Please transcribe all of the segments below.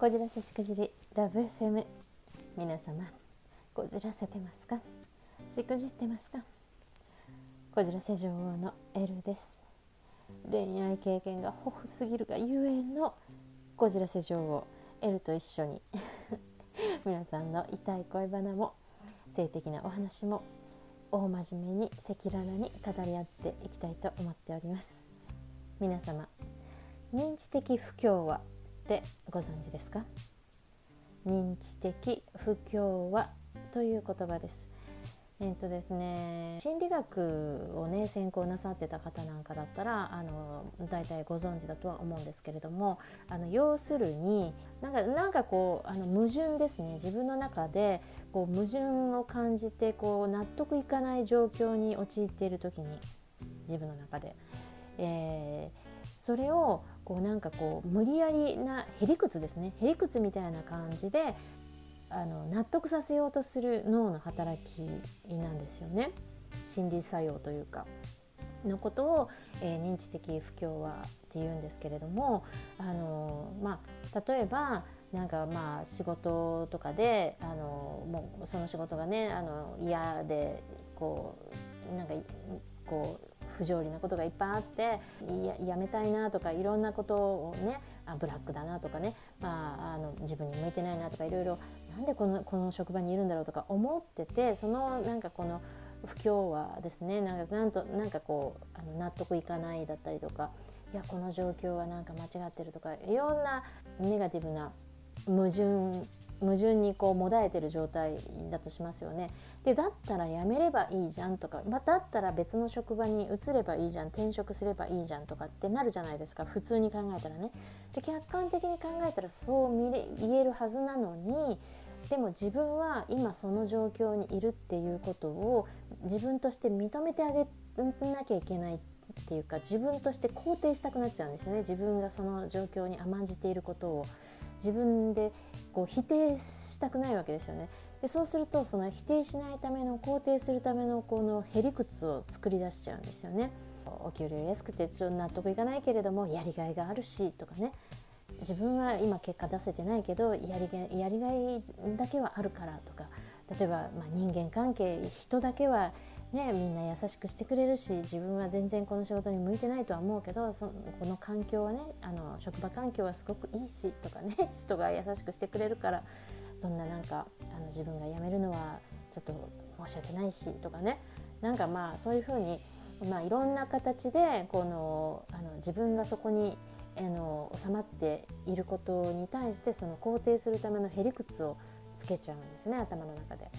こじらせしくじりラブ FM 皆様こじらせてますか？しくじってますか？こじらせ女王のエルです。恋愛経験が豊富すぎるがゆえのこじらせ女王エルと一緒に 皆さんの痛い恋バナも性的なお話も大真面目に赤裸々に語り合っていきたいと思っております。皆様認知的不協和ってご存知ですか？認知的不協和という言葉です。えっとですね、心理学をね専攻なさってた方なんかだったらあの大体ご存知だとは思うんですけれどもあの要するになんかなんかこうあの矛盾ですね。自分の中でこう矛盾を感じてこう納得いかない状況に陥っている時に自分の中で、えー、それをこうなんかこう無理やりなへりくつですね。へりくつみたいな感じであの納得させようとする脳の働きなんですよね。心理作用というか。のことを、えー、認知的不協和っていうんですけれどもあの、まあ、例えばなんかまあ仕事とかであのもうその仕事がねあの嫌でこうなんかこう不条理なことがいっぱいあってややめたいなとかいろんなことをねあブラックだなとかね、まあ、あの自分に向いてないなとかいろいろなんでこのこの職場にいるんだろうとか思っててそのなんかこの不協和ですね。なんかなんとなんかこうあの納得いかないだったりとかいやこの状況はなんか間違ってるとかいろんなネガティブな矛盾矛盾にこうもだえてる状態だとしますよね。でだったら辞めればいいじゃんとか、ま、だったら別の職場に移ればいいじゃん転職すればいいじゃんとかってなるじゃないですか普通に考えたらね。で客観的に考えたらそう見れ言えるはずなのにでも自分は今その状況にいるっていうことを自分として認めてあげなきゃいけないっていうか自分として肯定したくなっちゃうんですよね自分がその状況に甘んじていることを。自分でこう否定したくないわけですよね。でそうするとその否定しないための肯定するためのこのへりくつを作り出しちゃうんですよね。お給料安くてちょっと納得いかないけれどもやりがいがあるしとかね自分は今結果出せてないけどやりがやりがいだけはあるからとか例えば、ま、人間関係人だけはね、みんな優しくしてくれるし自分は全然この仕事に向いてないとは思うけどそこの環境はねあの職場環境はすごくいいしとかね 人が優しくしてくれるからそんななんかあの自分が辞めるのはちょっと申し訳ないしとかねなんかまあそういうふうに、まあ、いろんな形でこのあの自分がそこにあの収まっていることに対してその肯定するためのへりくつをつけちゃうんですね頭の中で。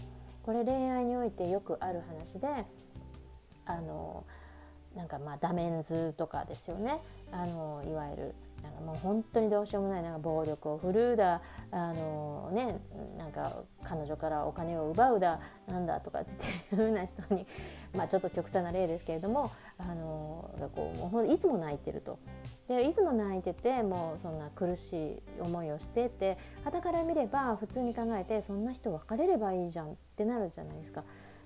これ恋愛においてよくある話であのなんかまあダメンズとかですよね。あのいわゆるなんかもう本当にどうしようもないなんか暴力を振るうだあの、ね、なんか彼女からお金を奪うだなんだとかっていうふうな人に、まあ、ちょっと極端な例ですけれどもあのこうもういつも泣いてると。でいつも泣いててもうそんな苦しい思いをしてて傍から見れば普通に考えてそんな人別れればいいじゃんってなるじゃないですか。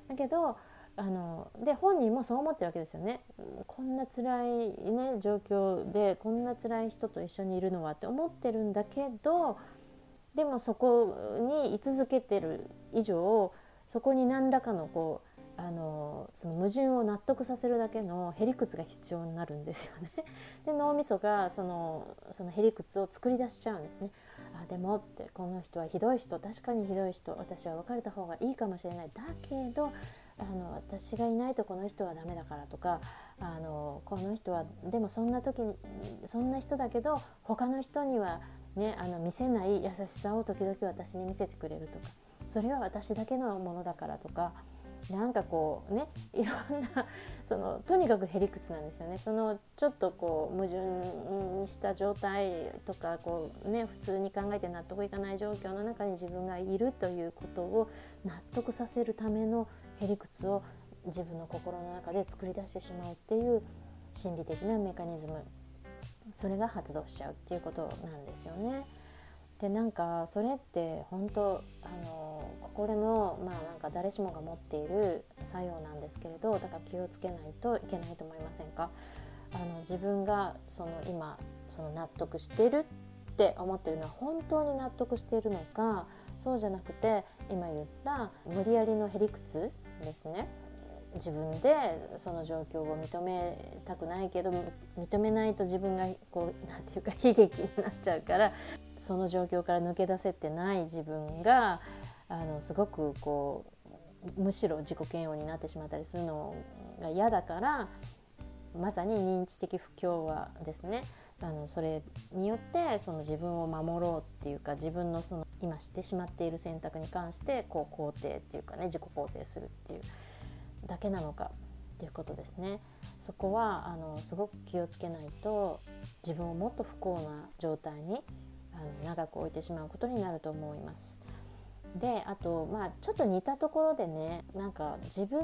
だけどあので本人もそう思ってるわけですよねこんな辛いね状況でこんな辛い人と一緒にいるのはって思ってるんだけどでもそこに居続けてる以上そこに何らかのこうあのその矛盾を納得させるだけのへりくつが必要になるんですよね。で脳みそがそのそのへりくつを作り出しちゃうんですね。あでもってこの人はひどい人確かにひどい人私は別れた方がいいかもしれないだけどあの私がいないとこの人はダメだからとかあのこの人はでもそんな時にそんな人だけど他の人には、ね、あの見せない優しさを時々私に見せてくれるとかそれは私だけのものだからとかなんかこうね いろんなそのとにかくヘリクスなんですよねそのちょっとこう矛盾にした状態とかこう、ね、普通に考えて納得いかない状況の中に自分がいるということを納得させるためのへりくつを自分の心の中で作り出してしまうっていう心理的なメカニズムそれが発動しちゃうっていうことなんですよね。でなんかそれって本当あの心のまあなんか誰しもが持っている作用なんですけれどだから気をつけないといけないと思いませんか？あの自分がその今その納得してるっって思ってるのは本当に納得しているのかそうじゃなくて今言った無理やりのへりくつですね。自分でその状況を認めたくないけど認めないと自分がこうなんていうか悲劇になっちゃうからその状況から抜け出せてない自分があのすごくこうむしろ自己嫌悪になってしまったりするのが嫌だからまさに認知的不協和ですねあのそれによってその自分を守ろうっていうか自分のその今してしまっている選択に関してこう肯定っていうかね自己肯定するっていうだけなのかっていうことですねそこはあのすごく気をつけないと自分をもっと不幸な状態にあの長く置いてしまうことになると思います。であとまあちょっと似たところでねなんか自分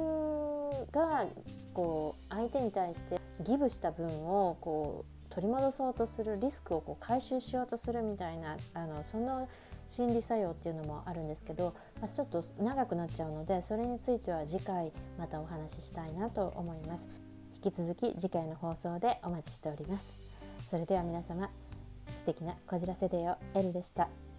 がこう相手に対してギブした分をこう取り戻そうとするリスクをこう回収しようとするみたいなあのその心理作用っていうのもあるんですけど、まあ、ちょっと長くなっちゃうのでそれについては次回またお話ししたいなと思います引き続き次回の放送でお待ちしておりますそれでは皆様素敵なこじらせデーを L でした。